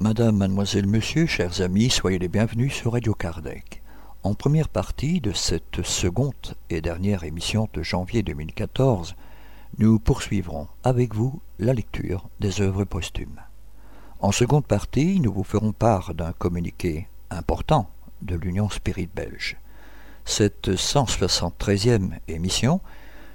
Madame, mademoiselle, monsieur, chers amis, soyez les bienvenus sur Radio Kardec. En première partie de cette seconde et dernière émission de janvier 2014, nous poursuivrons avec vous la lecture des œuvres posthumes. En seconde partie, nous vous ferons part d'un communiqué important de l'Union Spirit belge. Cette 173e émission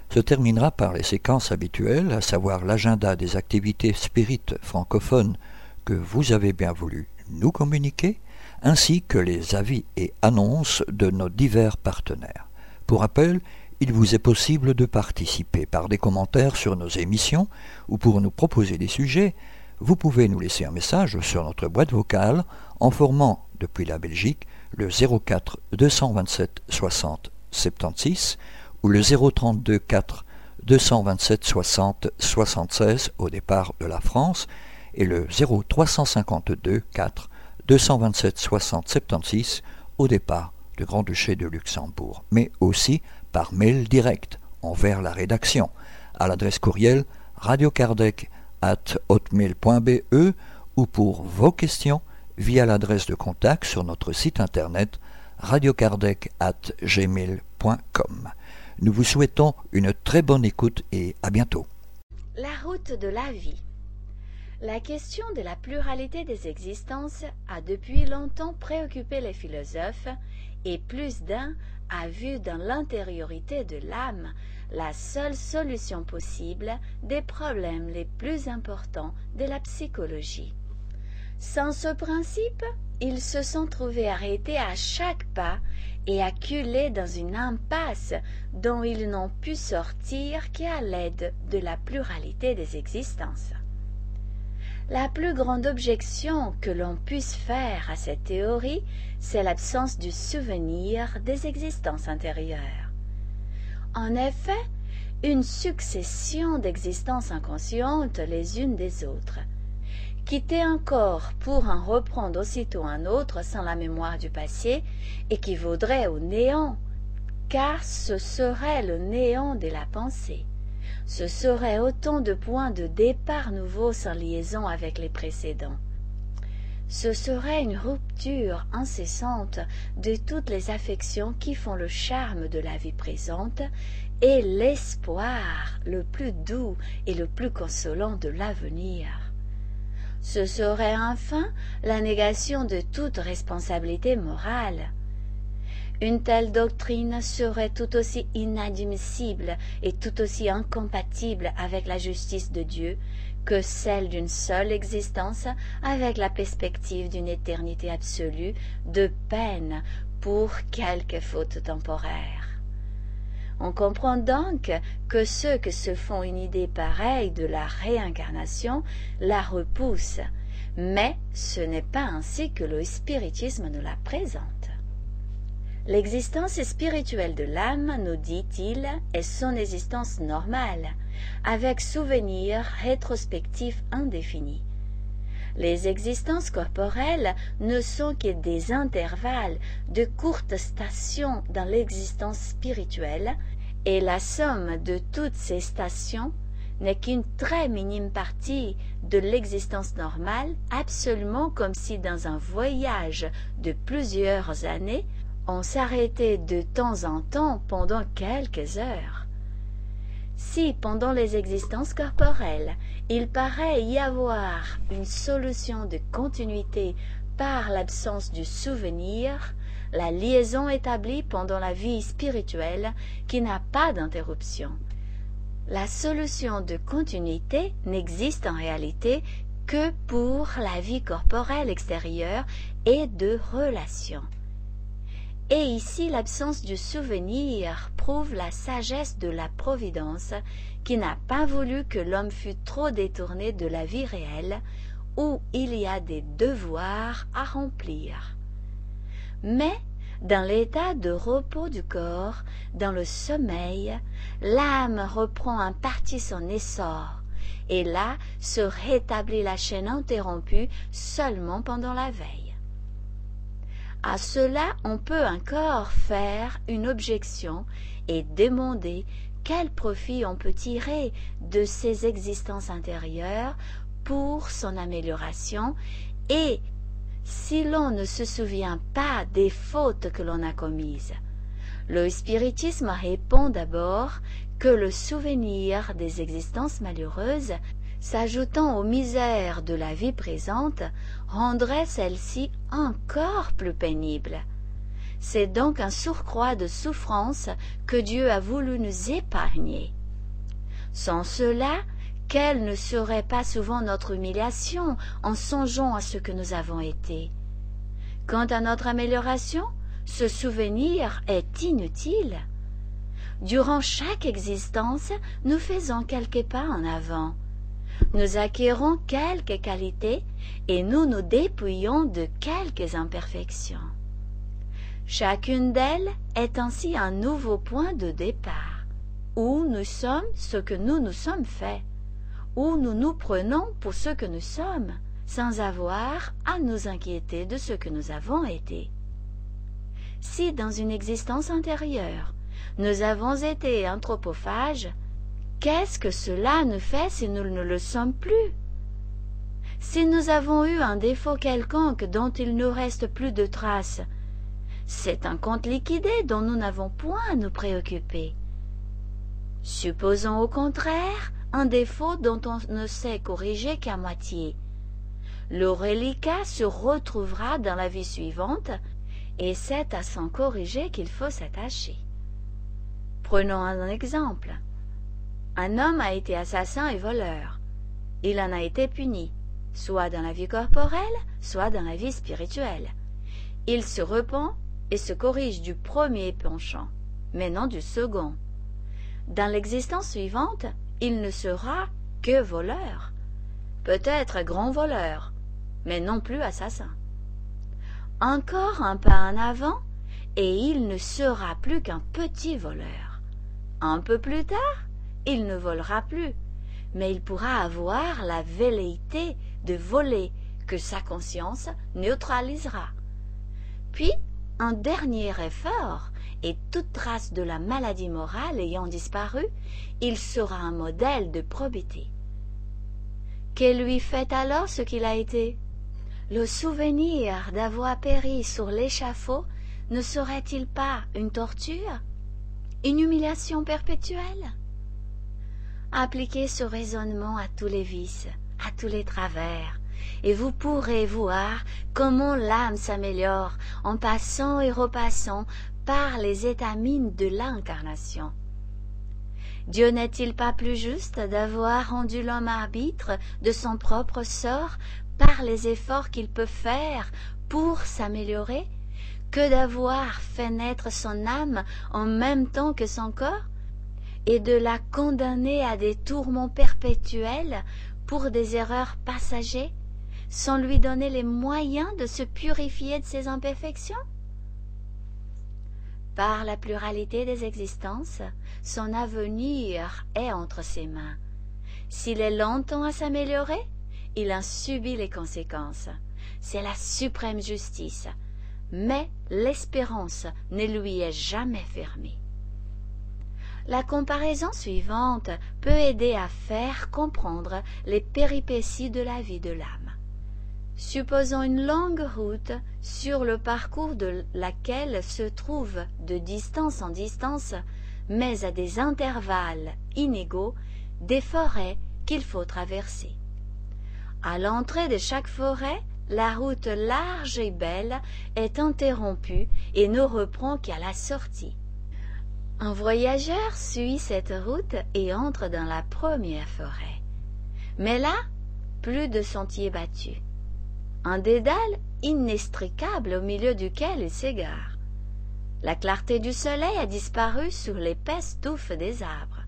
se terminera par les séquences habituelles, à savoir l'agenda des activités spirites francophones que vous avez bien voulu nous communiquer, ainsi que les avis et annonces de nos divers partenaires. Pour rappel, il vous est possible de participer par des commentaires sur nos émissions ou pour nous proposer des sujets, vous pouvez nous laisser un message sur notre boîte vocale en formant depuis la Belgique le 04 227 60 76 ou le 032 4 227 60 76 au départ de la France et le 0352 4 227 60 76 au départ du Grand-Duché de Luxembourg, mais aussi par mail direct envers la rédaction à l'adresse courriel radiokardec at hotmail.be ou pour vos questions via l'adresse de contact sur notre site internet radiokardec at gmail.com. Nous vous souhaitons une très bonne écoute et à bientôt. La route de la vie. La question de la pluralité des existences a depuis longtemps préoccupé les philosophes et plus d'un a vu dans l'intériorité de l'âme la seule solution possible des problèmes les plus importants de la psychologie. Sans ce principe, ils se sont trouvés arrêtés à chaque pas et acculés dans une impasse dont ils n'ont pu sortir qu'à l'aide de la pluralité des existences. La plus grande objection que l'on puisse faire à cette théorie, c'est l'absence du souvenir des existences antérieures. En effet, une succession d'existences inconscientes les unes des autres. Quitter un corps pour en reprendre aussitôt un autre sans la mémoire du passé équivaudrait au néant, car ce serait le néant de la pensée ce serait autant de points de départ nouveaux sans liaison avec les précédents. Ce serait une rupture incessante de toutes les affections qui font le charme de la vie présente et l'espoir le plus doux et le plus consolant de l'avenir. Ce serait enfin la négation de toute responsabilité morale. Une telle doctrine serait tout aussi inadmissible et tout aussi incompatible avec la justice de Dieu que celle d'une seule existence avec la perspective d'une éternité absolue de peine pour quelque faute temporaire. On comprend donc que ceux qui se font une idée pareille de la réincarnation la repoussent, mais ce n'est pas ainsi que le spiritisme nous la présente. L'existence spirituelle de l'âme, nous dit-il, est son existence normale, avec souvenir rétrospectif indéfini. Les existences corporelles ne sont que des intervalles de courtes stations dans l'existence spirituelle, et la somme de toutes ces stations n'est qu'une très minime partie de l'existence normale, absolument comme si dans un voyage de plusieurs années, on s'arrêtait de temps en temps pendant quelques heures. Si pendant les existences corporelles il paraît y avoir une solution de continuité par l'absence du souvenir, la liaison établie pendant la vie spirituelle qui n'a pas d'interruption. La solution de continuité n'existe en réalité que pour la vie corporelle extérieure et de relation. Et ici l'absence du souvenir prouve la sagesse de la Providence qui n'a pas voulu que l'homme fût trop détourné de la vie réelle où il y a des devoirs à remplir. Mais dans l'état de repos du corps, dans le sommeil, l'âme reprend un parti son essor, et là se rétablit la chaîne interrompue seulement pendant la veille. À cela on peut encore faire une objection et demander quel profit on peut tirer de ces existences intérieures pour son amélioration et si l'on ne se souvient pas des fautes que l'on a commises. Le spiritisme répond d'abord que le souvenir des existences malheureuses, s'ajoutant aux misères de la vie présente, rendrait celle-ci encore plus pénible. C'est donc un surcroît de souffrance que Dieu a voulu nous épargner. Sans cela, quelle ne serait pas souvent notre humiliation en songeant à ce que nous avons été? Quant à notre amélioration, ce souvenir est inutile. Durant chaque existence, nous faisons quelques pas en avant. Nous acquérons quelques qualités et nous nous dépouillons de quelques imperfections. Chacune d'elles est ainsi un nouveau point de départ, où nous sommes ce que nous nous sommes faits où nous nous prenons pour ce que nous sommes, sans avoir à nous inquiéter de ce que nous avons été. Si dans une existence antérieure, nous avons été anthropophages, qu'est-ce que cela nous fait si nous ne le sommes plus? Si nous avons eu un défaut quelconque dont il ne reste plus de traces, c'est un compte liquidé dont nous n'avons point à nous préoccuper. Supposons au contraire un défaut dont on ne sait corriger qu'à moitié. Le reliquat se retrouvera dans la vie suivante, et c'est à s'en corriger qu'il faut s'attacher. Prenons un exemple. Un homme a été assassin et voleur. Il en a été puni, soit dans la vie corporelle, soit dans la vie spirituelle. Il se repent et se corrige du premier penchant, mais non du second. Dans l'existence suivante, il ne sera que voleur, peut-être grand voleur, mais non plus assassin. Encore un pas en avant, et il ne sera plus qu'un petit voleur. Un peu plus tard, il ne volera plus, mais il pourra avoir la velléité de voler que sa conscience neutralisera. Puis, un dernier effort, et toute trace de la maladie morale ayant disparu, il sera un modèle de probité. Qu'est lui fait alors ce qu'il a été? Le souvenir d'avoir péri sur l'échafaud ne serait-il pas une torture? Une humiliation perpétuelle? Appliquez ce raisonnement à tous les vices, à tous les travers, et vous pourrez voir comment l'âme s'améliore en passant et repassant par les étamines de l'incarnation. Dieu n'est-il pas plus juste d'avoir rendu l'homme arbitre de son propre sort par les efforts qu'il peut faire pour s'améliorer que d'avoir fait naître son âme en même temps que son corps? Et de la condamner à des tourments perpétuels pour des erreurs passagers sans lui donner les moyens de se purifier de ses imperfections? Par la pluralité des existences, son avenir est entre ses mains. S'il est longtemps à s'améliorer, il en subit les conséquences. C'est la suprême justice. Mais l'espérance ne lui est jamais fermée. La comparaison suivante peut aider à faire comprendre les péripéties de la vie de l'âme. Supposons une longue route sur le parcours de laquelle se trouvent de distance en distance, mais à des intervalles inégaux, des forêts qu'il faut traverser. À l'entrée de chaque forêt, la route large et belle est interrompue et ne reprend qu'à la sortie. Un voyageur suit cette route et entre dans la première forêt. Mais là, plus de sentiers battus un dédale inextricable au milieu duquel il s'égare. La clarté du soleil a disparu sur l'épaisse touffe des arbres.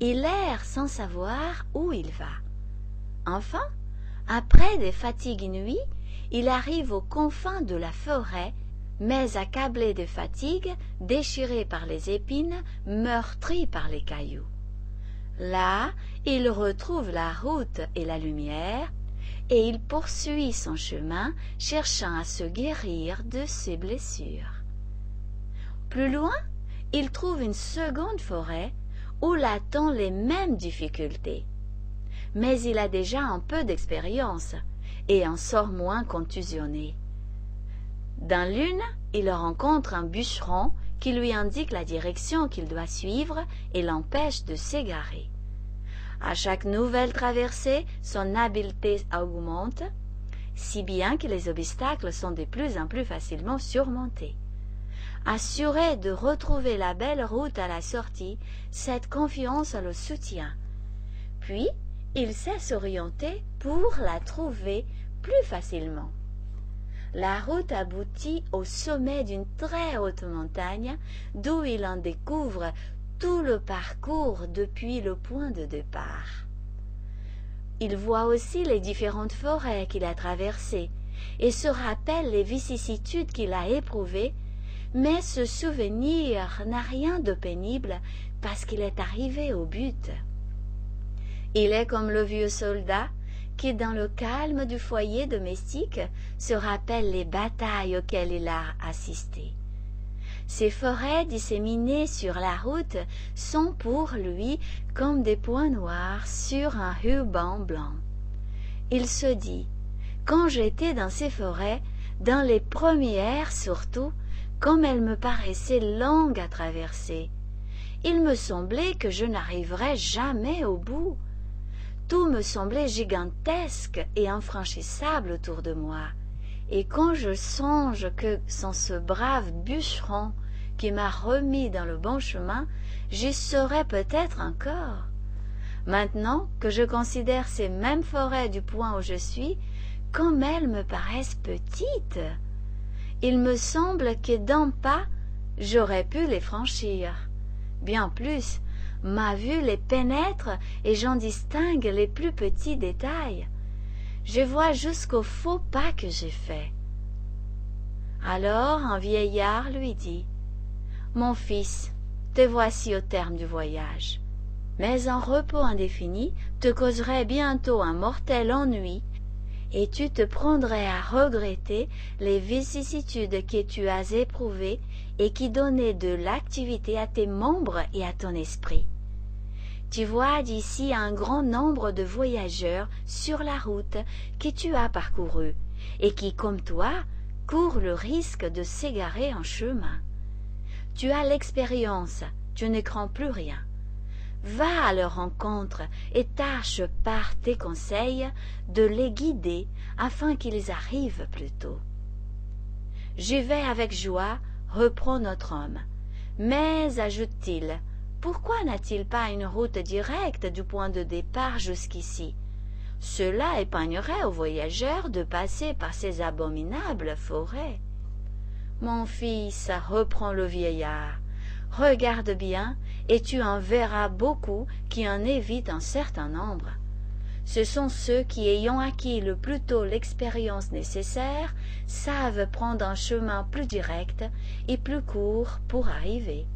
Il erre sans savoir où il va. Enfin, après des fatigues inouïes, il arrive aux confins de la forêt, mais accablé de fatigue, déchiré par les épines, meurtri par les cailloux. Là, il retrouve la route et la lumière, et il poursuit son chemin cherchant à se guérir de ses blessures. Plus loin, il trouve une seconde forêt où l'attendent les mêmes difficultés. Mais il a déjà un peu d'expérience et en sort moins contusionné. Dans l'une, il rencontre un bûcheron qui lui indique la direction qu'il doit suivre et l'empêche de s'égarer. À chaque nouvelle traversée, son habileté augmente, si bien que les obstacles sont de plus en plus facilement surmontés. Assuré de retrouver la belle route à la sortie, cette confiance le soutient. Puis, il sait s'orienter pour la trouver plus facilement. La route aboutit au sommet d'une très haute montagne, d'où il en découvre tout le parcours depuis le point de départ. Il voit aussi les différentes forêts qu'il a traversées et se rappelle les vicissitudes qu'il a éprouvées, mais ce souvenir n'a rien de pénible parce qu'il est arrivé au but. Il est comme le vieux soldat qui, dans le calme du foyer domestique, se rappelle les batailles auxquelles il a assisté. Ces forêts disséminées sur la route sont pour lui comme des points noirs sur un ruban blanc. Il se dit, quand j'étais dans ces forêts, dans les premières surtout, comme elles me paraissaient longues à traverser, il me semblait que je n'arriverais jamais au bout. Tout me semblait gigantesque et infranchissable autour de moi. Et quand je songe que sans ce brave bûcheron qui m'a remis dans le bon chemin, j'y serais peut-être encore. Maintenant que je considère ces mêmes forêts du point où je suis, comme elles me paraissent petites. Il me semble que d'un pas, j'aurais pu les franchir. Bien plus, ma vue les pénètre et j'en distingue les plus petits détails je vois jusqu'au faux pas que j'ai fait. Alors un vieillard lui dit Mon fils, te voici au terme du voyage. Mais un repos indéfini te causerait bientôt un mortel ennui, et tu te prendrais à regretter les vicissitudes que tu as éprouvées et qui donnaient de l'activité à tes membres et à ton esprit. Tu vois d'ici un grand nombre de voyageurs sur la route que tu as parcourue et qui, comme toi, courent le risque de s'égarer en chemin. Tu as l'expérience, tu ne crains plus rien. Va à leur rencontre et tâche par tes conseils de les guider afin qu'ils arrivent plus tôt. J'y vais avec joie, reprend notre homme. Mais, ajoute-t-il, pourquoi n'a-t-il pas une route directe du point de départ jusqu'ici? Cela épargnerait aux voyageurs de passer par ces abominables forêts. Mon fils, reprend le vieillard, regarde bien, et tu en verras beaucoup qui en évitent un certain nombre. Ce sont ceux qui, ayant acquis le plus tôt l'expérience nécessaire, savent prendre un chemin plus direct et plus court pour arriver.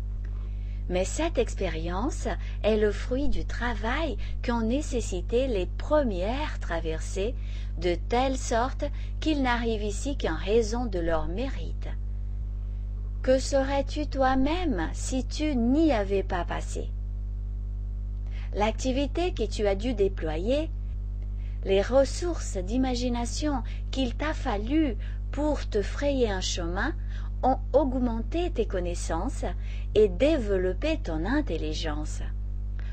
Mais cette expérience est le fruit du travail qu'ont nécessité les premières traversées, de telle sorte qu'ils n'arrivent ici qu'en raison de leur mérite. Que serais-tu toi-même si tu n'y avais pas passé? L'activité que tu as dû déployer, les ressources d'imagination qu'il t'a fallu pour te frayer un chemin ont augmenté tes connaissances et développé ton intelligence.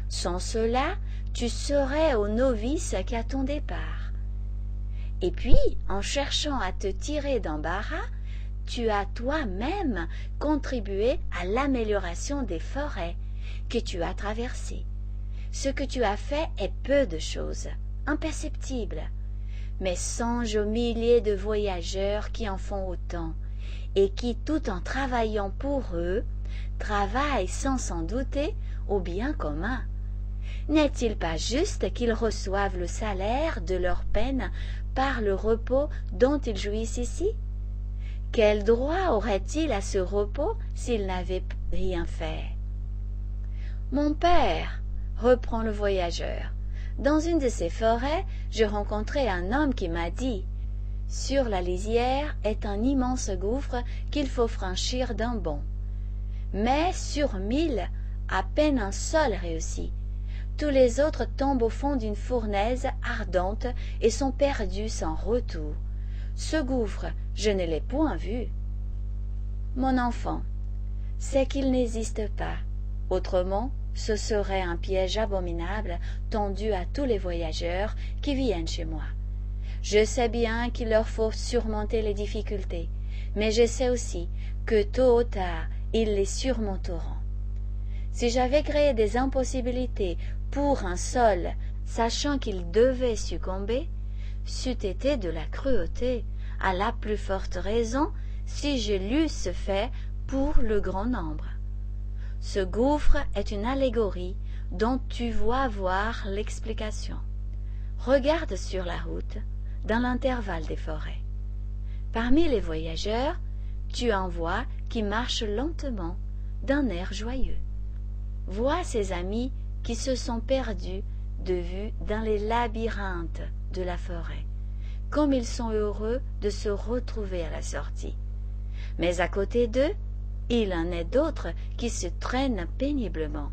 Sans cela, tu serais au novice qu'à ton départ. Et puis, en cherchant à te tirer d'embarras, tu as toi-même contribué à l'amélioration des forêts que tu as traversées. Ce que tu as fait est peu de choses, imperceptibles, mais songe aux milliers de voyageurs qui en font autant, et qui, tout en travaillant pour eux, travaillent sans s'en douter au bien commun. N'est-il pas juste qu'ils reçoivent le salaire de leur peine par le repos dont ils jouissent ici? Quel droit auraient-ils à ce repos s'ils n'avaient rien fait? Mon père, reprend le voyageur. Dans une de ces forêts, je rencontrai un homme qui m'a dit Sur la lisière est un immense gouffre qu'il faut franchir d'un bond. Mais sur mille, à peine un seul réussit. Tous les autres tombent au fond d'une fournaise ardente et sont perdus sans retour. Ce gouffre, je ne l'ai point vu. Mon enfant, c'est qu'il n'existe pas. Autrement, ce serait un piège abominable tendu à tous les voyageurs qui viennent chez moi. Je sais bien qu'il leur faut surmonter les difficultés, mais je sais aussi que tôt ou tard ils les surmonteront. Si j'avais créé des impossibilités pour un seul, sachant qu'il devait succomber, c'eût été de la cruauté, à la plus forte raison si je l'eusse fait pour le grand nombre. Ce gouffre est une allégorie dont tu vois voir l'explication. Regarde sur la route, dans l'intervalle des forêts. Parmi les voyageurs, tu en vois qui marchent lentement, d'un air joyeux. Vois ces amis qui se sont perdus de vue dans les labyrinthes de la forêt, comme ils sont heureux de se retrouver à la sortie. Mais à côté d'eux, il en est d'autres qui se traînent péniblement.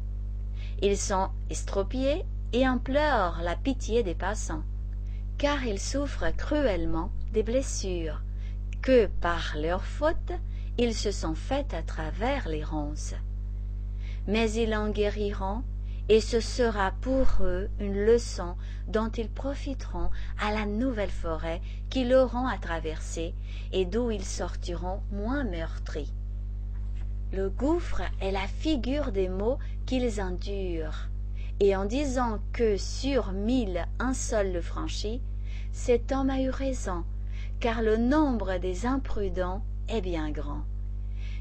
Ils sont estropiés et implorent la pitié des passants, car ils souffrent cruellement des blessures que, par leur faute, ils se sont faites à travers les ronces. Mais ils en guériront, et ce sera pour eux une leçon dont ils profiteront à la nouvelle forêt qu'ils auront à traverser et d'où ils sortiront moins meurtris. Le gouffre est la figure des maux qu'ils endurent, et en disant que sur mille un seul le franchit, cet homme a eu raison, car le nombre des imprudents est bien grand.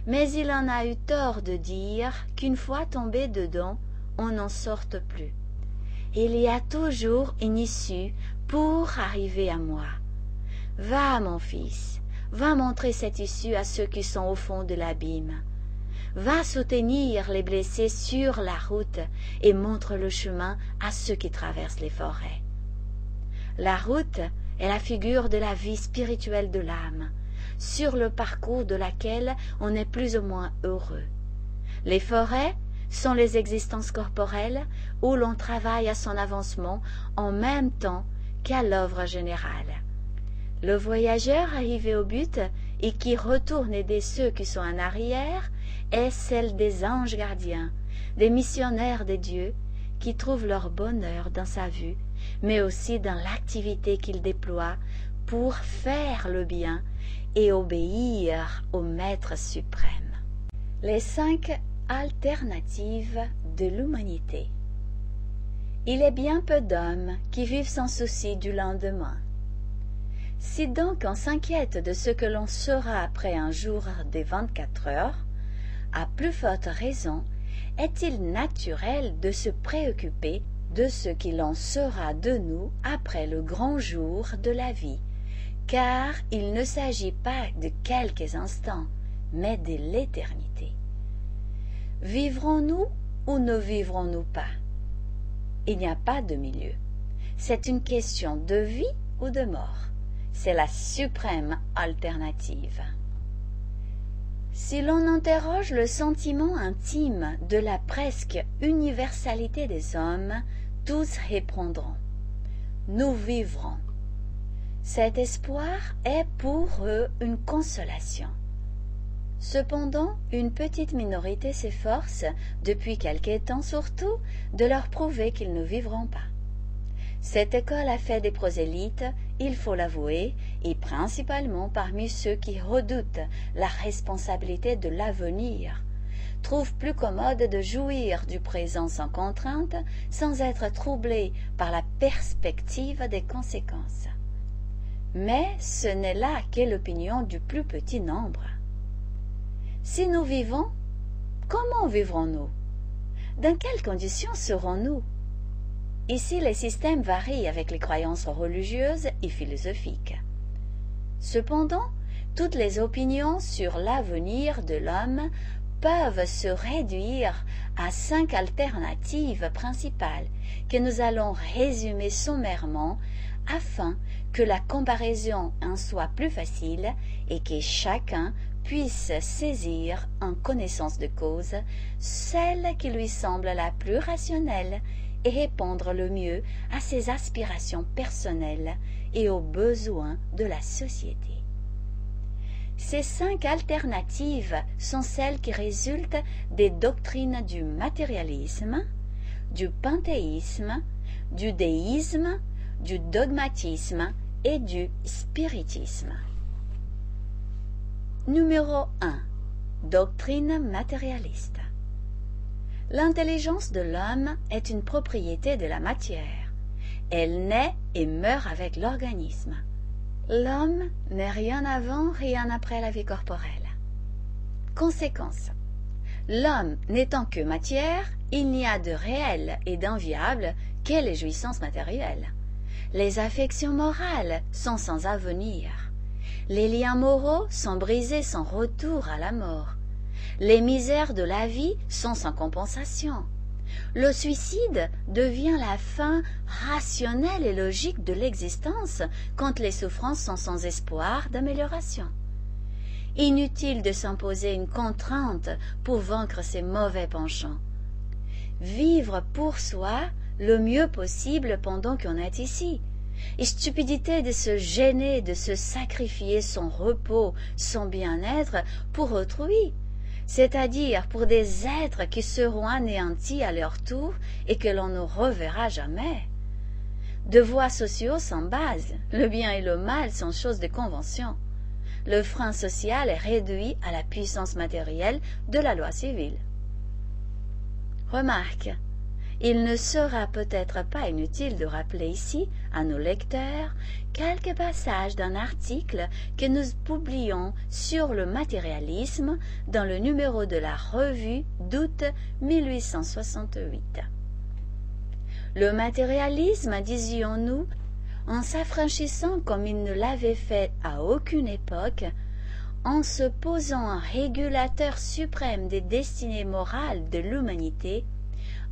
Mais il en a eu tort de dire qu'une fois tombé dedans, on n'en sorte plus. Il y a toujours une issue pour arriver à moi. Va, mon fils, va montrer cette issue à ceux qui sont au fond de l'abîme va soutenir les blessés sur la route et montre le chemin à ceux qui traversent les forêts. La route est la figure de la vie spirituelle de l'âme, sur le parcours de laquelle on est plus ou moins heureux. Les forêts sont les existences corporelles où l'on travaille à son avancement en même temps qu'à l'œuvre générale. Le voyageur arrivé au but et qui retourne aider ceux qui sont en arrière est celle des anges gardiens, des missionnaires des dieux, qui trouvent leur bonheur dans sa vue, mais aussi dans l'activité qu'ils déploient pour faire le bien et obéir au Maître suprême. Les cinq alternatives de l'humanité. Il est bien peu d'hommes qui vivent sans souci du lendemain. Si donc on s'inquiète de ce que l'on sera après un jour des vingt-quatre heures, à plus forte raison est-il naturel de se préoccuper de ce qu'il en sera de nous après le grand jour de la vie, car il ne s'agit pas de quelques instants, mais de l'éternité. Vivrons-nous ou ne vivrons-nous pas? Il n'y a pas de milieu. C'est une question de vie ou de mort. C'est la suprême alternative. Si l'on interroge le sentiment intime de la presque universalité des hommes, tous répondront Nous vivrons. Cet espoir est pour eux une consolation. Cependant, une petite minorité s'efforce, depuis quelque temps surtout, de leur prouver qu'ils ne vivront pas. Cette école a fait des prosélytes, il faut l'avouer, et principalement parmi ceux qui redoutent la responsabilité de l'avenir, trouvent plus commode de jouir du présent sans contrainte, sans être troublés par la perspective des conséquences. Mais ce n'est là qu'est l'opinion du plus petit nombre. Si nous vivons, comment vivrons-nous? Dans quelles conditions serons-nous? Ici, les systèmes varient avec les croyances religieuses et philosophiques? Cependant, toutes les opinions sur l'avenir de l'homme peuvent se réduire à cinq alternatives principales que nous allons résumer sommairement afin que la comparaison en soit plus facile et que chacun puisse saisir en connaissance de cause celle qui lui semble la plus rationnelle et répondre le mieux à ses aspirations personnelles et aux besoins de la société. Ces cinq alternatives sont celles qui résultent des doctrines du matérialisme, du panthéisme, du déisme, du dogmatisme et du spiritisme. Numéro 1. Doctrine matérialiste. L'intelligence de l'homme est une propriété de la matière. Elle naît et meurt avec l'organisme. L'homme n'est rien avant, rien après la vie corporelle. Conséquence. L'homme n'étant que matière, il n'y a de réel et d'enviable que les jouissances matérielles. Les affections morales sont sans avenir. Les liens moraux sont brisés sans retour à la mort. Les misères de la vie sont sans compensation. Le suicide devient la fin rationnelle et logique de l'existence quand les souffrances sont sans espoir d'amélioration. Inutile de s'imposer une contrainte pour vaincre ces mauvais penchants. Vivre pour soi le mieux possible pendant qu'on est ici. Et stupidité de se gêner, de se sacrifier son repos, son bien-être pour autrui, c'est-à-dire pour des êtres qui seront anéantis à leur tour et que l'on ne reverra jamais. Devoirs sociaux sans base, le bien et le mal sont choses de convention. Le frein social est réduit à la puissance matérielle de la loi civile. Remarque, il ne sera peut-être pas inutile de rappeler ici à nos lecteurs quelques passages d'un article que nous publions sur le matérialisme dans le numéro de la revue d'août 1868. Le matérialisme, disions-nous, en s'affranchissant comme il ne l'avait fait à aucune époque, en se posant un régulateur suprême des destinées morales de l'humanité,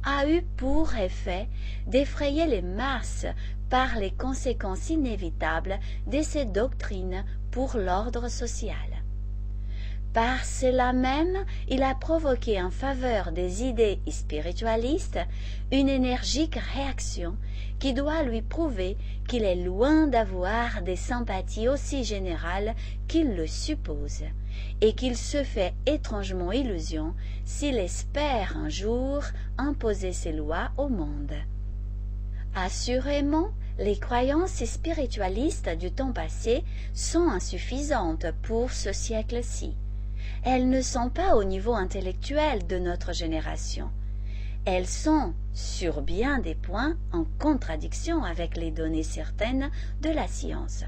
a eu pour effet d'effrayer les masses par les conséquences inévitables de ces doctrines pour l'ordre social. Par cela même, il a provoqué en faveur des idées spiritualistes une énergique réaction qui doit lui prouver qu'il est loin d'avoir des sympathies aussi générales qu'il le suppose, et qu'il se fait étrangement illusion s'il espère un jour imposer ses lois au monde. Assurément, les croyances spiritualistes du temps passé sont insuffisantes pour ce siècle-ci elles ne sont pas au niveau intellectuel de notre génération. Elles sont, sur bien des points, en contradiction avec les données certaines de la science.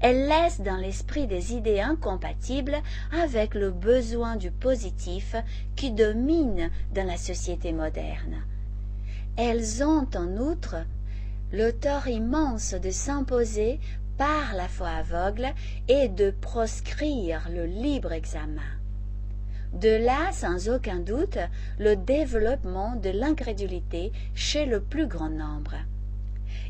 Elles laissent dans l'esprit des idées incompatibles avec le besoin du positif qui domine dans la société moderne. Elles ont en outre le tort immense de s'imposer par la foi aveugle et de proscrire le libre examen. De là, sans aucun doute, le développement de l'incrédulité chez le plus grand nombre.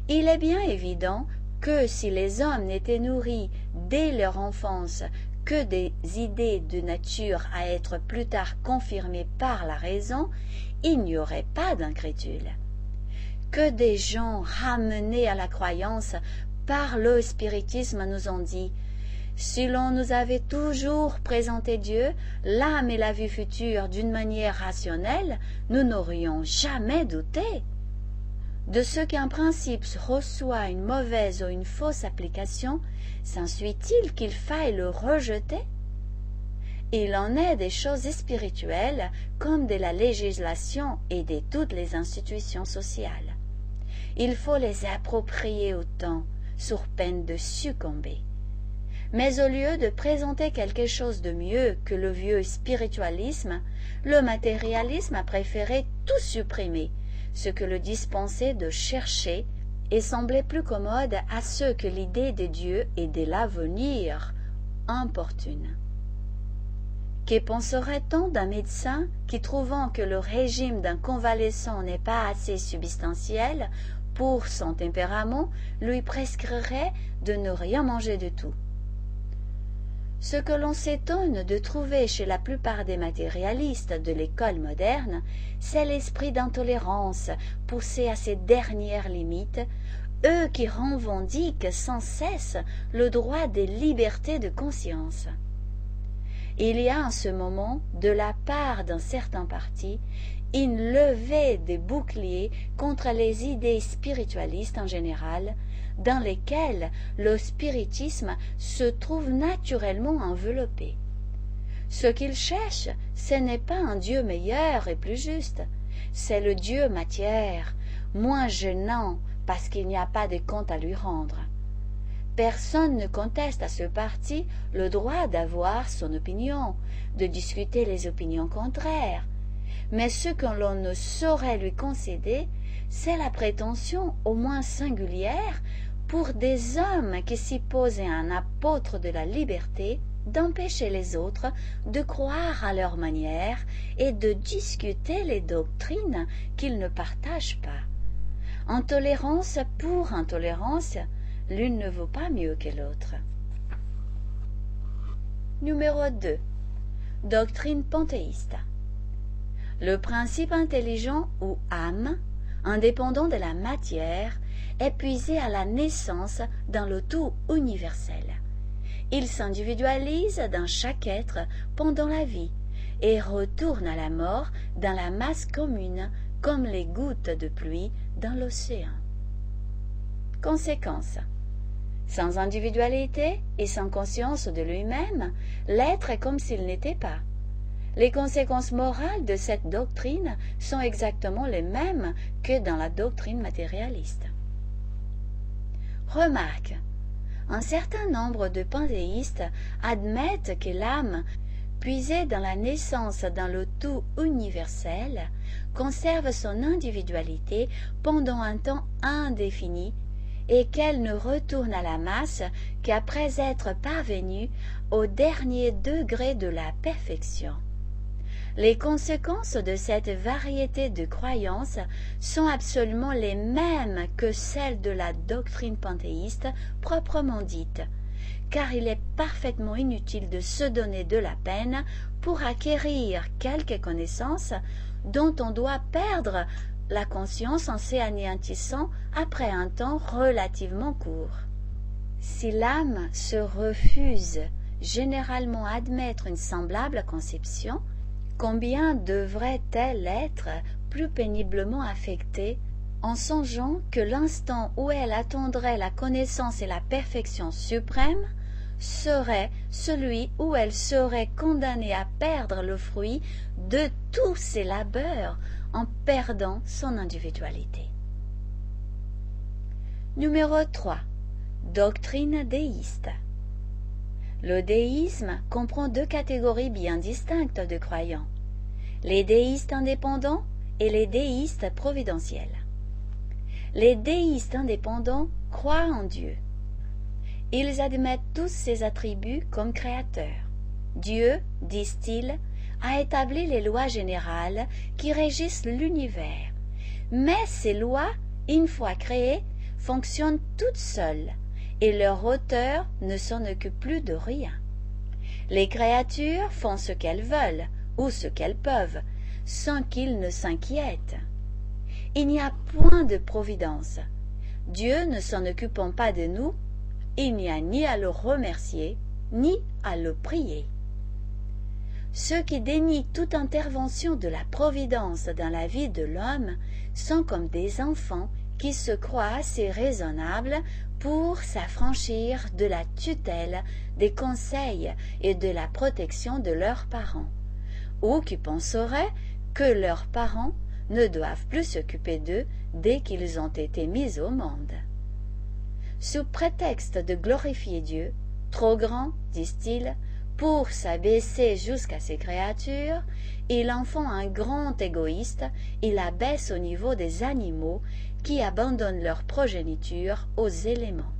Il est bien évident que si les hommes n'étaient nourris dès leur enfance que des idées de nature à être plus tard confirmées par la raison, il n'y aurait pas d'incrédules. Que des gens ramenés à la croyance par le spiritisme nous ont dit si l'on nous avait toujours présenté Dieu, l'âme et la vie future d'une manière rationnelle, nous n'aurions jamais douté. De ce qu'un principe reçoit une mauvaise ou une fausse application, s'ensuit-il qu'il faille le rejeter? Il en est des choses spirituelles comme de la législation et de toutes les institutions sociales. Il faut les approprier au temps, sur peine de succomber. Mais au lieu de présenter quelque chose de mieux que le vieux spiritualisme, le matérialisme a préféré tout supprimer, ce que le dispensait de chercher et semblait plus commode à ceux que l'idée des dieux et de l'avenir importune. Que penserait-on d'un médecin qui, trouvant que le régime d'un convalescent n'est pas assez substantiel pour son tempérament, lui prescrirait de ne rien manger de tout? Ce que l'on s'étonne de trouver chez la plupart des matérialistes de l'école moderne, c'est l'esprit d'intolérance poussé à ses dernières limites, eux qui revendiquent sans cesse le droit des libertés de conscience. Il y a en ce moment, de la part d'un certain parti, une levée des boucliers contre les idées spiritualistes en général, dans lesquelles le spiritisme se trouve naturellement enveloppé. Ce qu'il cherche, ce n'est pas un Dieu meilleur et plus juste, c'est le Dieu matière, moins gênant parce qu'il n'y a pas de compte à lui rendre. Personne ne conteste à ce parti le droit d'avoir son opinion, de discuter les opinions contraires, mais ce que l'on ne saurait lui concéder, c'est la prétention au moins singulière pour des hommes qui s'y posaient un apôtre de la liberté d'empêcher les autres de croire à leur manière et de discuter les doctrines qu'ils ne partagent pas. Intolérance pour intolérance, l'une ne vaut pas mieux que l'autre. Numéro 2. Doctrine panthéiste. Le principe intelligent ou âme, indépendant de la matière, est à la naissance dans le tout universel. Il s'individualise dans chaque être pendant la vie et retourne à la mort dans la masse commune comme les gouttes de pluie dans l'océan. Conséquence. Sans individualité et sans conscience de lui-même, l'être est comme s'il n'était pas. Les conséquences morales de cette doctrine sont exactement les mêmes que dans la doctrine matérialiste. Remarque. Un certain nombre de panthéistes admettent que l'âme, puisée dans la naissance dans le tout universel, conserve son individualité pendant un temps indéfini et qu'elle ne retourne à la masse qu'après être parvenue au dernier degré de la perfection. Les conséquences de cette variété de croyances sont absolument les mêmes que celles de la doctrine panthéiste proprement dite, car il est parfaitement inutile de se donner de la peine pour acquérir quelques connaissances dont on doit perdre la conscience en s'anéantissant après un temps relativement court. Si l'âme se refuse généralement à admettre une semblable conception, combien devrait-elle être plus péniblement affectée en songeant que l'instant où elle attendrait la connaissance et la perfection suprême serait celui où elle serait condamnée à perdre le fruit de tous ses labeurs en perdant son individualité. Numéro 3. Doctrine déiste. Le déisme comprend deux catégories bien distinctes de croyants, les déistes indépendants et les déistes providentiels. Les déistes indépendants croient en Dieu. Ils admettent tous ses attributs comme créateurs. Dieu, disent-ils, a établi les lois générales qui régissent l'univers. Mais ces lois, une fois créées, fonctionnent toutes seules et leur auteur ne s'en occupe plus de rien. Les créatures font ce qu'elles veulent ou ce qu'elles peuvent, sans qu'ils ne s'inquiètent. Il n'y a point de providence. Dieu ne s'en occupant pas de nous, il n'y a ni à le remercier, ni à le prier. Ceux qui dénient toute intervention de la providence dans la vie de l'homme sont comme des enfants qui se croient assez raisonnables pour s'affranchir de la tutelle, des conseils et de la protection de leurs parents, ou qui penseraient que leurs parents ne doivent plus s'occuper d'eux dès qu'ils ont été mis au monde. Sous prétexte de glorifier Dieu, trop grand, disent-ils, pour s'abaisser jusqu'à ses créatures, il en font un grand égoïste, il abaisse au niveau des animaux qui abandonnent leur progéniture aux éléments.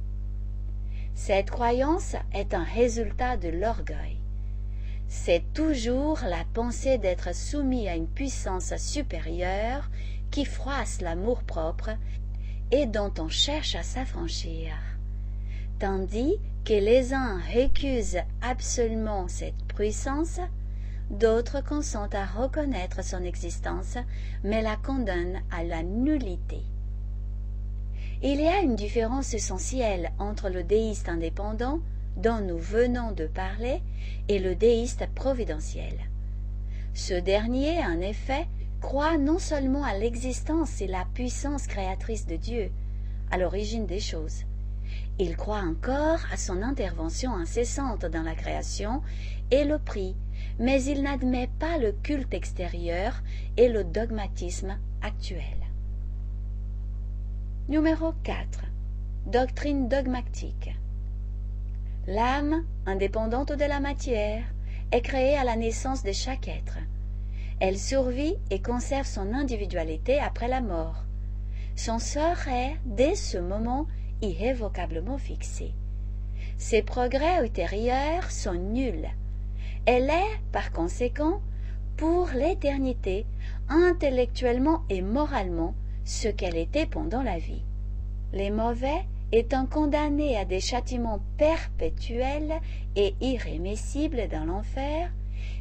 Cette croyance est un résultat de l'orgueil. c'est toujours la pensée d'être soumis à une puissance supérieure qui froisse l'amour-propre et dont on cherche à s'affranchir. Tandis que les uns récusent absolument cette puissance, d'autres consentent à reconnaître son existence, mais la condamnent à la nullité. Il y a une différence essentielle entre le déiste indépendant, dont nous venons de parler, et le déiste providentiel. Ce dernier, en effet, croit non seulement à l'existence et la puissance créatrice de Dieu, à l'origine des choses, il croit encore à son intervention incessante dans la création et le prix, mais il n'admet pas le culte extérieur et le dogmatisme actuel. Numéro 4. Doctrine dogmatique. L'âme, indépendante de la matière, est créée à la naissance de chaque être. Elle survit et conserve son individualité après la mort. Son sort est, dès ce moment, irrévocablement fixé. Ses progrès ultérieurs sont nuls. Elle est, par conséquent, pour l'éternité, intellectuellement et moralement, ce qu'elle était pendant la vie. Les mauvais étant condamnés à des châtiments perpétuels et irrémissibles dans l'enfer,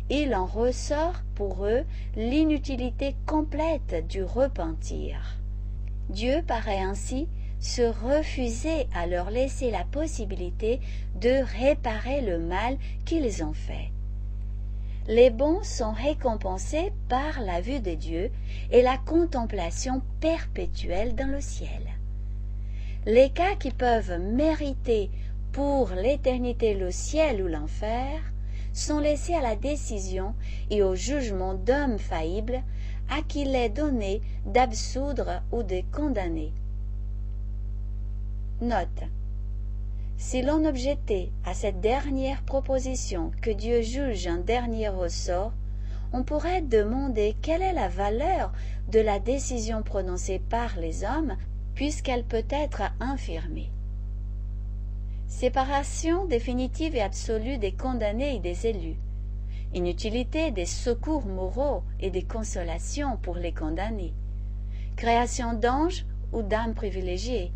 il en ressort pour eux l'inutilité complète du repentir. Dieu paraît ainsi se refuser à leur laisser la possibilité de réparer le mal qu'ils ont fait. Les bons sont récompensés par la vue de Dieu et la contemplation perpétuelle dans le ciel les cas qui peuvent mériter pour l'éternité le ciel ou l'enfer sont laissés à la décision et au jugement d'hommes faillibles à qui il est donné d'absoudre ou de condamner. Note. Si l'on objectait à cette dernière proposition que Dieu juge un dernier ressort, on pourrait demander quelle est la valeur de la décision prononcée par les hommes puisqu'elle peut être infirmée. Séparation définitive et absolue des condamnés et des élus. Inutilité des secours moraux et des consolations pour les condamnés. Création d'anges ou d'âmes privilégiées,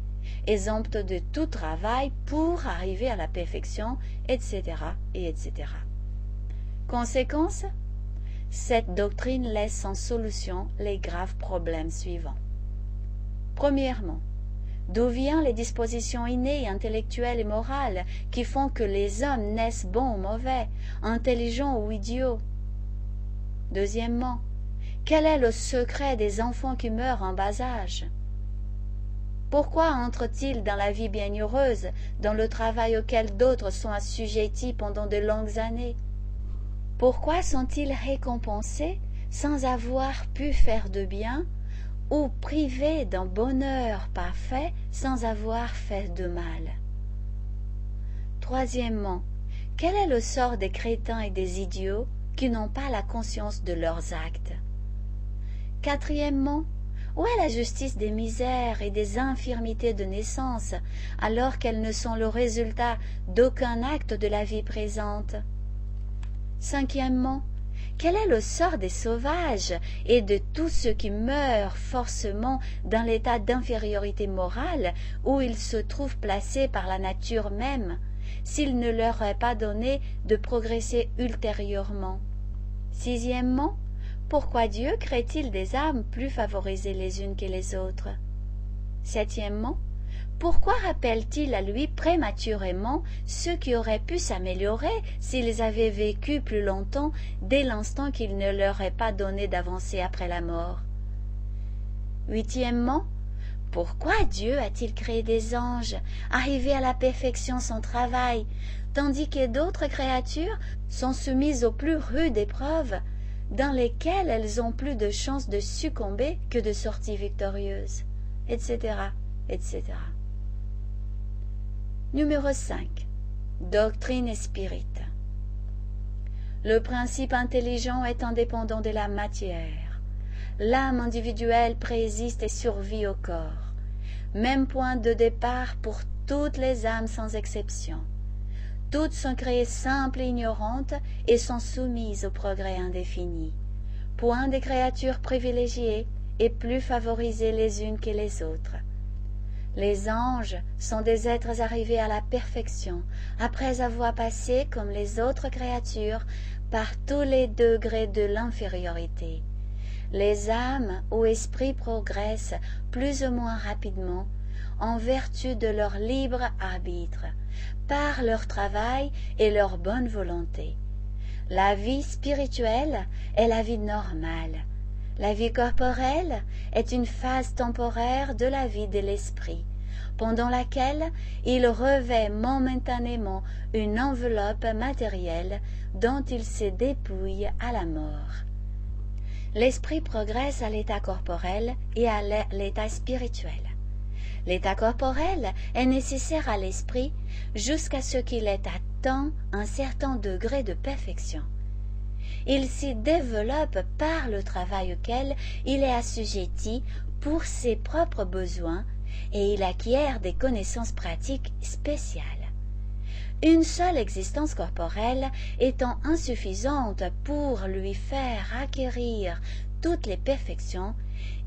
exemptes de tout travail pour arriver à la perfection, etc., et etc. Conséquence Cette doctrine laisse sans solution les graves problèmes suivants. Premièrement, d'où viennent les dispositions innées, intellectuelles et morales qui font que les hommes naissent bons ou mauvais, intelligents ou idiots? Deuxièmement, quel est le secret des enfants qui meurent en bas âge? Pourquoi entrent-ils dans la vie bienheureuse, dans le travail auquel d'autres sont assujettis pendant de longues années? Pourquoi sont-ils récompensés sans avoir pu faire de bien ou privés d'un bonheur parfait sans avoir fait de mal? Troisièmement, quel est le sort des crétins et des idiots qui n'ont pas la conscience de leurs actes? Quatrièmement, où est la justice des misères et des infirmités de naissance, alors qu'elles ne sont le résultat d'aucun acte de la vie présente. Cinquièmement, quel est le sort des sauvages et de tous ceux qui meurent forcément dans l'état d'infériorité morale où ils se trouvent placés par la nature même, s'il ne leur est pas donné de progresser ultérieurement? Sixièmement, pourquoi Dieu crée-t-il des âmes plus favorisées les unes que les autres? Septièmement, pourquoi rappelle-t-il à lui prématurément ceux qui auraient pu s'améliorer s'ils avaient vécu plus longtemps dès l'instant qu'il ne leur est pas donné d'avancer après la mort? Huitièmement, pourquoi Dieu a-t-il créé des anges, arrivés à la perfection sans travail, tandis que d'autres créatures sont soumises aux plus rudes épreuves, dans lesquelles elles ont plus de chances de succomber que de sortir victorieuses, etc., etc. Numéro 5. Doctrine et spirit. Le principe intelligent est indépendant de la matière. L'âme individuelle préexiste et survit au corps. Même point de départ pour toutes les âmes sans exception. Toutes sont créées simples et ignorantes et sont soumises au progrès indéfini. Point des créatures privilégiées et plus favorisées les unes que les autres. Les anges sont des êtres arrivés à la perfection après avoir passé, comme les autres créatures, par tous les degrés de l'infériorité. Les âmes ou esprits progressent plus ou moins rapidement en vertu de leur libre arbitre, par leur travail et leur bonne volonté. La vie spirituelle est la vie normale. La vie corporelle est une phase temporaire de la vie de l'esprit, pendant laquelle il revêt momentanément une enveloppe matérielle dont il se dépouille à la mort. L'esprit progresse à l'état corporel et à l'état spirituel. L'état corporel est nécessaire à l'esprit jusqu'à ce qu'il ait atteint un certain degré de perfection. Il s'y développe par le travail auquel il est assujetti pour ses propres besoins et il acquiert des connaissances pratiques spéciales. Une seule existence corporelle étant insuffisante pour lui faire acquérir toutes les perfections,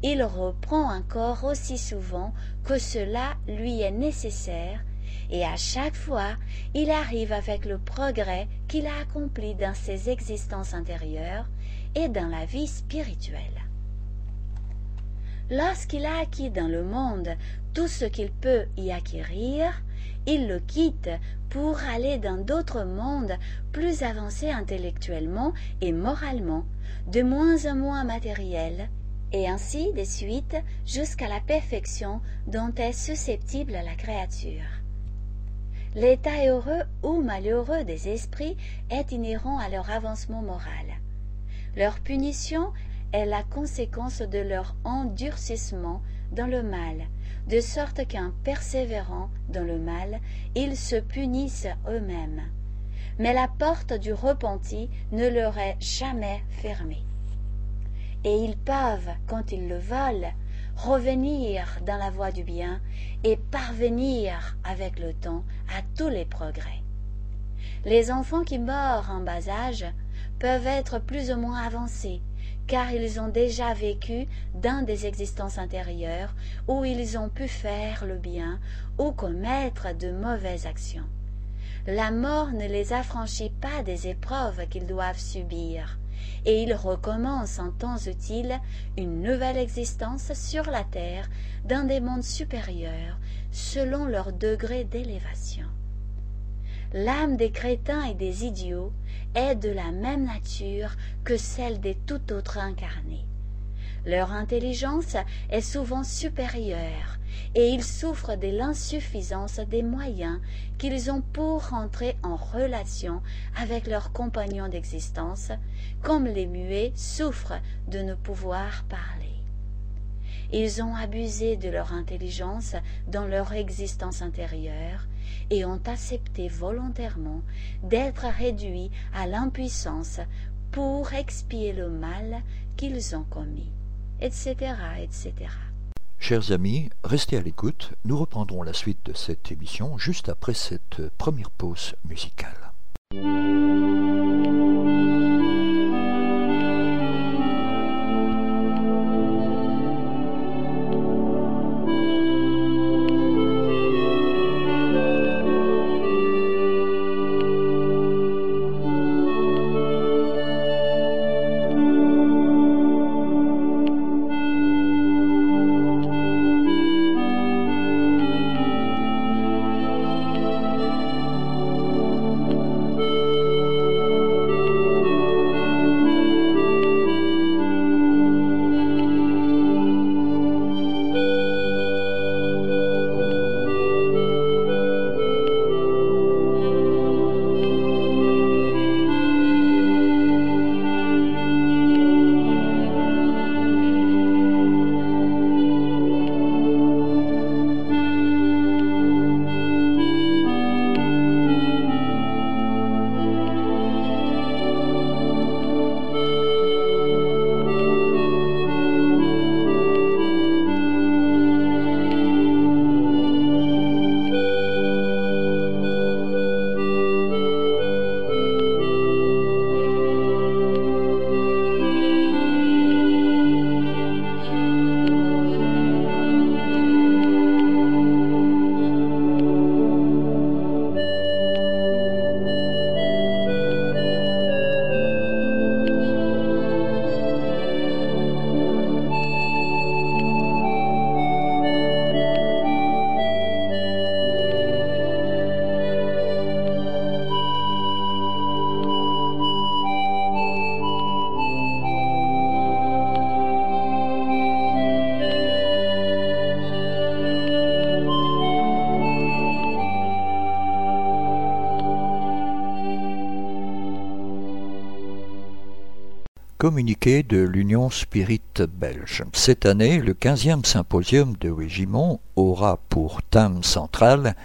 il reprend encore aussi souvent que cela lui est nécessaire, et à chaque fois il arrive avec le progrès qu'il a accompli dans ses existences intérieures et dans la vie spirituelle. Lorsqu'il a acquis dans le monde tout ce qu'il peut y acquérir, il le quitte pour aller dans d'autres mondes plus avancés intellectuellement et moralement, de moins en moins matériels, et ainsi de suite jusqu'à la perfection dont est susceptible la créature. L'état heureux ou malheureux des esprits est inhérent à leur avancement moral. Leur punition est la conséquence de leur endurcissement dans le mal, de sorte qu'en persévérant dans le mal, ils se punissent eux-mêmes. Mais la porte du repenti ne leur est jamais fermée et ils peuvent, quand ils le veulent, revenir dans la voie du bien et parvenir avec le temps à tous les progrès. Les enfants qui meurent en bas âge peuvent être plus ou moins avancés, car ils ont déjà vécu dans des existences antérieures où ils ont pu faire le bien ou commettre de mauvaises actions. La mort ne les affranchit pas des épreuves qu'ils doivent subir, et ils recommencent en temps utile une nouvelle existence sur la terre dans des mondes supérieurs selon leur degré d'élévation. L'âme des crétins et des idiots est de la même nature que celle des tout autres incarnés. Leur intelligence est souvent supérieure et ils souffrent de l'insuffisance des moyens qu'ils ont pour entrer en relation avec leurs compagnons d'existence, comme les muets souffrent de ne pouvoir parler. Ils ont abusé de leur intelligence dans leur existence intérieure et ont accepté volontairement d'être réduits à l'impuissance pour expier le mal qu'ils ont commis etc., etc. Chers amis, restez à l'écoute. Nous reprendrons la suite de cette émission juste après cette première pause musicale. Communiqué de l'Union Spirit belge. Cette année, le 15e symposium de Wigimont aura pour thème central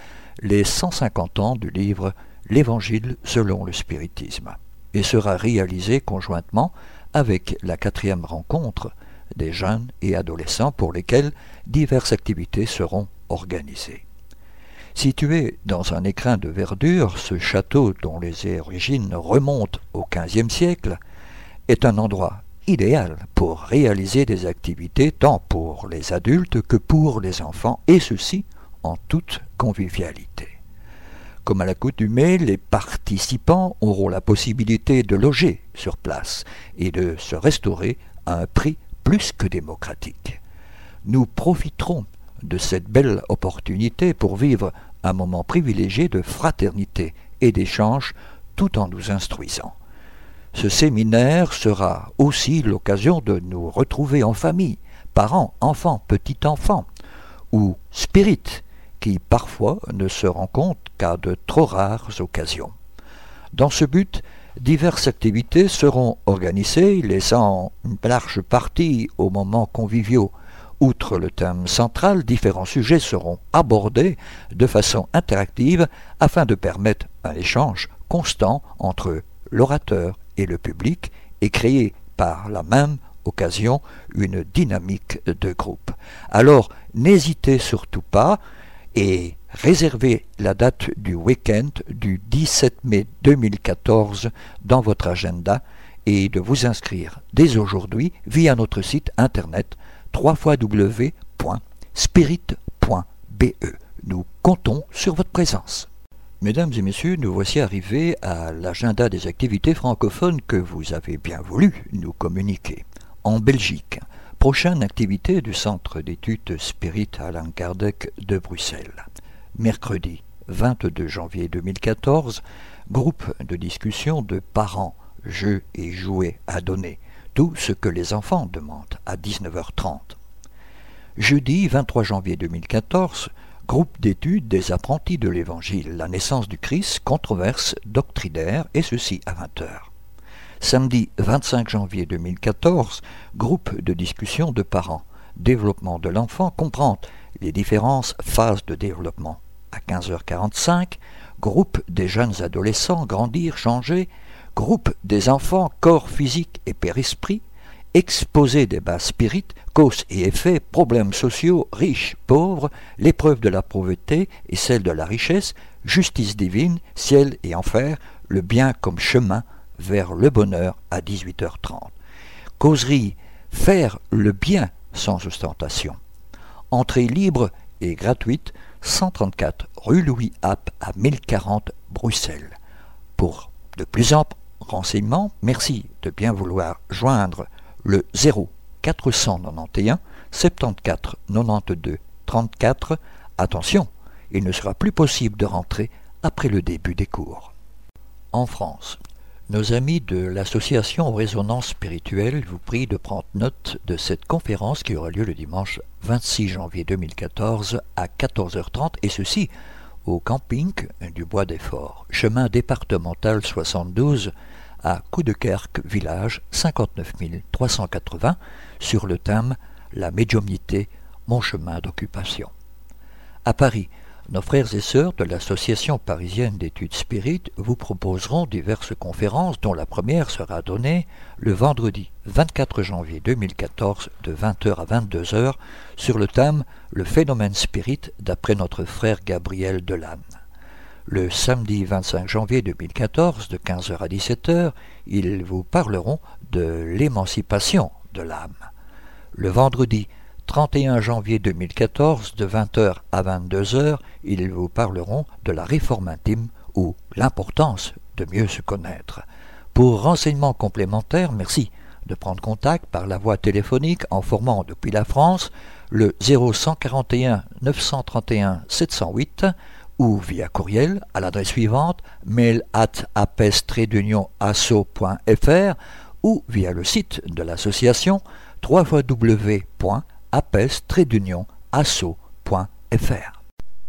les 150 ans du livre L'Évangile selon le spiritisme et sera réalisé conjointement avec la quatrième rencontre des jeunes et adolescents pour lesquels diverses activités seront organisées. Situé dans un écrin de verdure, ce château dont les origines remontent au XVe siècle est un endroit idéal pour réaliser des activités tant pour les adultes que pour les enfants, et ceci en toute convivialité. Comme à l'accoutumée, les participants auront la possibilité de loger sur place et de se restaurer à un prix plus que démocratique. Nous profiterons de cette belle opportunité pour vivre un moment privilégié de fraternité et d'échange tout en nous instruisant. Ce séminaire sera aussi l'occasion de nous retrouver en famille, parents, enfants, petits-enfants, ou spirites, qui parfois ne se rencontrent qu'à de trop rares occasions. Dans ce but, diverses activités seront organisées, laissant une large partie aux moments conviviaux. Outre le thème central, différents sujets seront abordés de façon interactive afin de permettre un échange constant entre l'orateur et le public et créer par la même occasion une dynamique de groupe. Alors n'hésitez surtout pas et réservez la date du week-end du 17 mai 2014 dans votre agenda et de vous inscrire dès aujourd'hui via notre site internet www.spirit.be. Nous comptons sur votre présence. Mesdames et messieurs, nous voici arrivés à l'agenda des activités francophones que vous avez bien voulu nous communiquer. En Belgique, Prochaine activité du Centre d'études Spirit Alain Kardec de Bruxelles. Mercredi 22 janvier 2014, groupe de discussion de parents, jeux et jouets à donner. Tout ce que les enfants demandent à 19h30. Jeudi 23 janvier 2014, groupe d'études des apprentis de l'Évangile, la naissance du Christ, controverse doctrinaire, et ceci à 20h. Samedi 25 janvier 2014, groupe de discussion de parents. Développement de l'enfant comprend les différentes phases de développement. À 15h45, groupe des jeunes adolescents grandir, changer, groupe des enfants corps physique et père-esprit, exposé des bas spirites, causes et effets, problèmes sociaux, riches, pauvres, l'épreuve de la pauvreté et celle de la richesse, justice divine, ciel et enfer, le bien comme chemin, vers le bonheur à 18h30. Causerie Faire le bien sans ostentation. Entrée libre et gratuite 134 rue Louis App à 1040 Bruxelles. Pour de plus amples renseignements, merci de bien vouloir joindre le 0 491 74 92 34. Attention, il ne sera plus possible de rentrer après le début des cours. En France, nos amis de l'association Résonance spirituelle vous prient de prendre note de cette conférence qui aura lieu le dimanche 26 janvier 2014 à 14h30 et ceci au camping du Bois des Forts, chemin départemental 72 à Coudekerque, village 59 380, sur le thème La médiumnité, mon chemin d'occupation. À Paris, nos frères et sœurs de l'Association parisienne d'études spirites vous proposeront diverses conférences dont la première sera donnée le vendredi 24 janvier 2014 de 20h à 22h sur le thème Le phénomène spirit d'après notre frère Gabriel Delanne. Le samedi 25 janvier 2014 de 15h à 17h, ils vous parleront de l'émancipation de l'âme. Le vendredi 31 janvier 2014, de 20h à 22h, ils vous parleront de la réforme intime ou l'importance de mieux se connaître. Pour renseignements complémentaires, merci de prendre contact par la voie téléphonique en formant depuis la France le 0141 931 708 ou via courriel à l'adresse suivante mail at apes-asso.fr ou via le site de l'association www apes-asso.fr.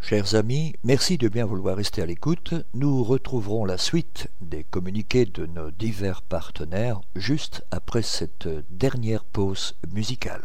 Chers amis, merci de bien vouloir rester à l'écoute. Nous retrouverons la suite des communiqués de nos divers partenaires juste après cette dernière pause musicale.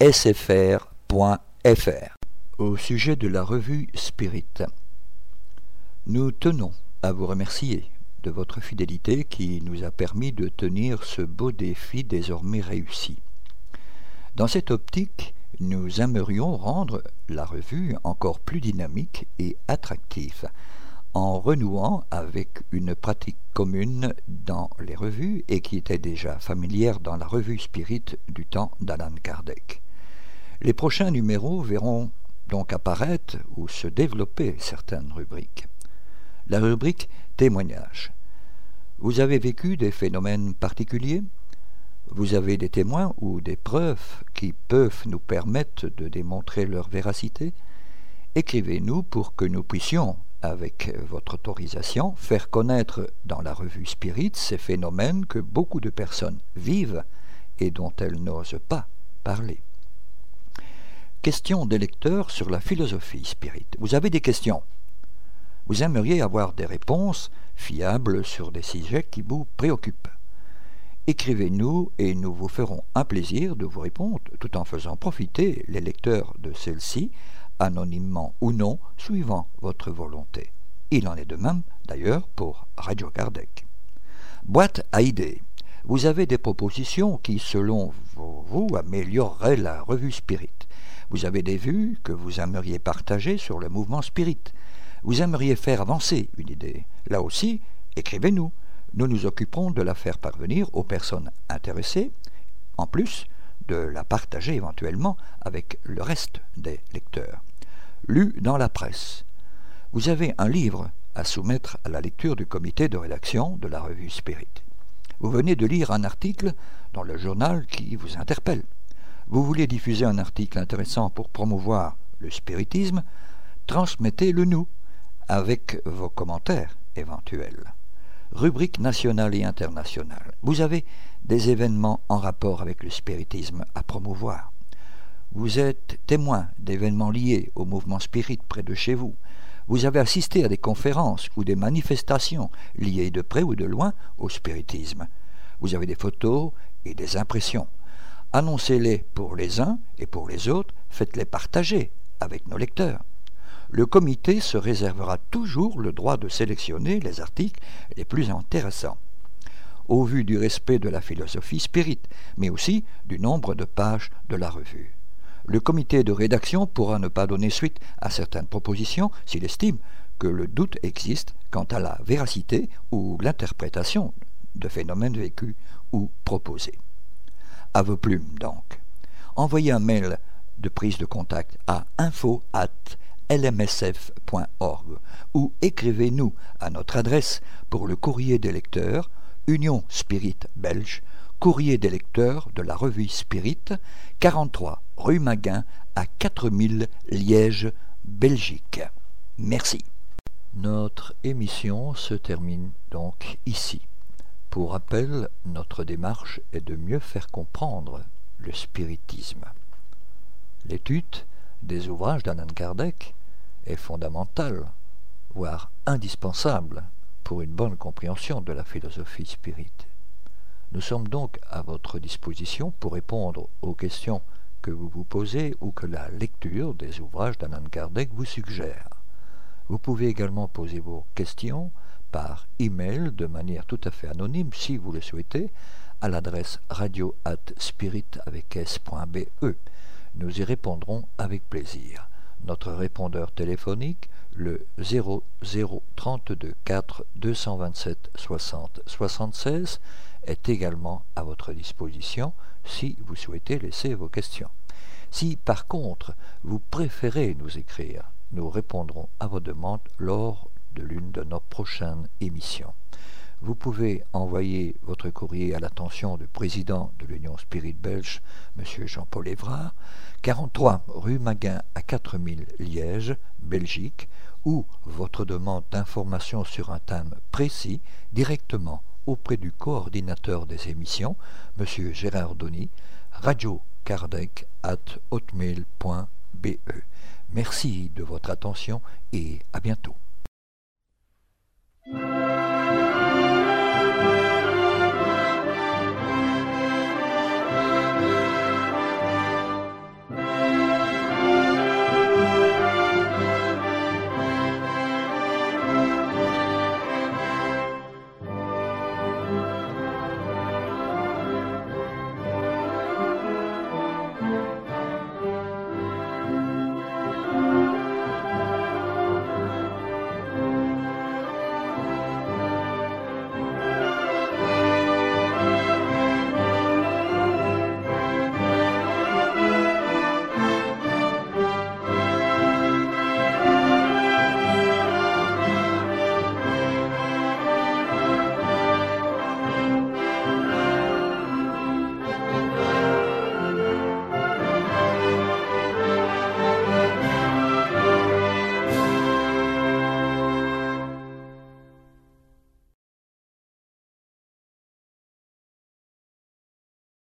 sfr.fr. Au sujet de la revue Spirit, nous tenons à vous remercier de votre fidélité qui nous a permis de tenir ce beau défi désormais réussi. Dans cette optique, nous aimerions rendre la revue encore plus dynamique et attractive en renouant avec une pratique commune dans les revues et qui était déjà familière dans la revue Spirit du temps d'Alan Kardec. Les prochains numéros verront donc apparaître ou se développer certaines rubriques. La rubrique témoignages. Vous avez vécu des phénomènes particuliers? Vous avez des témoins ou des preuves qui peuvent nous permettre de démontrer leur véracité? Écrivez-nous pour que nous puissions avec votre autorisation, faire connaître dans la revue Spirit ces phénomènes que beaucoup de personnes vivent et dont elles n'osent pas parler. Question des lecteurs sur la philosophie spirit. Vous avez des questions? Vous aimeriez avoir des réponses fiables sur des sujets qui vous préoccupent. Écrivez-nous et nous vous ferons un plaisir de vous répondre tout en faisant profiter les lecteurs de celle-ci anonymement ou non, suivant votre volonté. Il en est de même, d'ailleurs, pour Radio Kardec. Boîte à idées. Vous avez des propositions qui, selon vous, amélioreraient la revue Spirit. Vous avez des vues que vous aimeriez partager sur le mouvement Spirit. Vous aimeriez faire avancer une idée. Là aussi, écrivez-nous. Nous nous occuperons de la faire parvenir aux personnes intéressées. En plus, de la partager éventuellement avec le reste des lecteurs. Lu dans la presse. Vous avez un livre à soumettre à la lecture du comité de rédaction de la revue Spirit. Vous venez de lire un article dans le journal qui vous interpelle. Vous voulez diffuser un article intéressant pour promouvoir le spiritisme, transmettez-le nous avec vos commentaires éventuels. Rubrique nationale et internationale. Vous avez des événements en rapport avec le spiritisme à promouvoir. Vous êtes témoin d'événements liés au mouvement spirit près de chez vous. Vous avez assisté à des conférences ou des manifestations liées de près ou de loin au spiritisme. Vous avez des photos et des impressions. Annoncez-les pour les uns et pour les autres, faites-les partager avec nos lecteurs. Le comité se réservera toujours le droit de sélectionner les articles les plus intéressants, au vu du respect de la philosophie spirit, mais aussi du nombre de pages de la revue. Le comité de rédaction pourra ne pas donner suite à certaines propositions s'il estime que le doute existe quant à la véracité ou l'interprétation de phénomènes vécus ou proposés. Vos plumes, donc. Envoyez un mail de prise de contact à info lmsf.org ou écrivez-nous à notre adresse pour le courrier des lecteurs, Union Spirit Belge, courrier des lecteurs de la revue Spirit, 43 rue Maguin à 4000 Liège, Belgique. Merci. Notre émission se termine donc ici. Pour rappel, notre démarche est de mieux faire comprendre le spiritisme. L'étude des ouvrages d'Anand Kardec est fondamentale, voire indispensable pour une bonne compréhension de la philosophie spirite. Nous sommes donc à votre disposition pour répondre aux questions que vous vous posez ou que la lecture des ouvrages d'Anand Kardec vous suggère. Vous pouvez également poser vos questions par email de manière tout à fait anonyme si vous le souhaitez à l'adresse radio at spirit avec s.be. Nous y répondrons avec plaisir. Notre répondeur téléphonique, le 0032 4 227 60 76, est également à votre disposition si vous souhaitez laisser vos questions. Si par contre vous préférez nous écrire, nous répondrons à vos demandes lors de l'une de nos prochaines émissions. Vous pouvez envoyer votre courrier à l'attention du président de l'Union Spirit Belge, M. Jean-Paul Évrard, 43 rue Maguin à 4000 Liège, Belgique, ou votre demande d'information sur un thème précis directement auprès du coordinateur des émissions, M. Gérard Donny, hotmail.be. Merci de votre attention et à bientôt.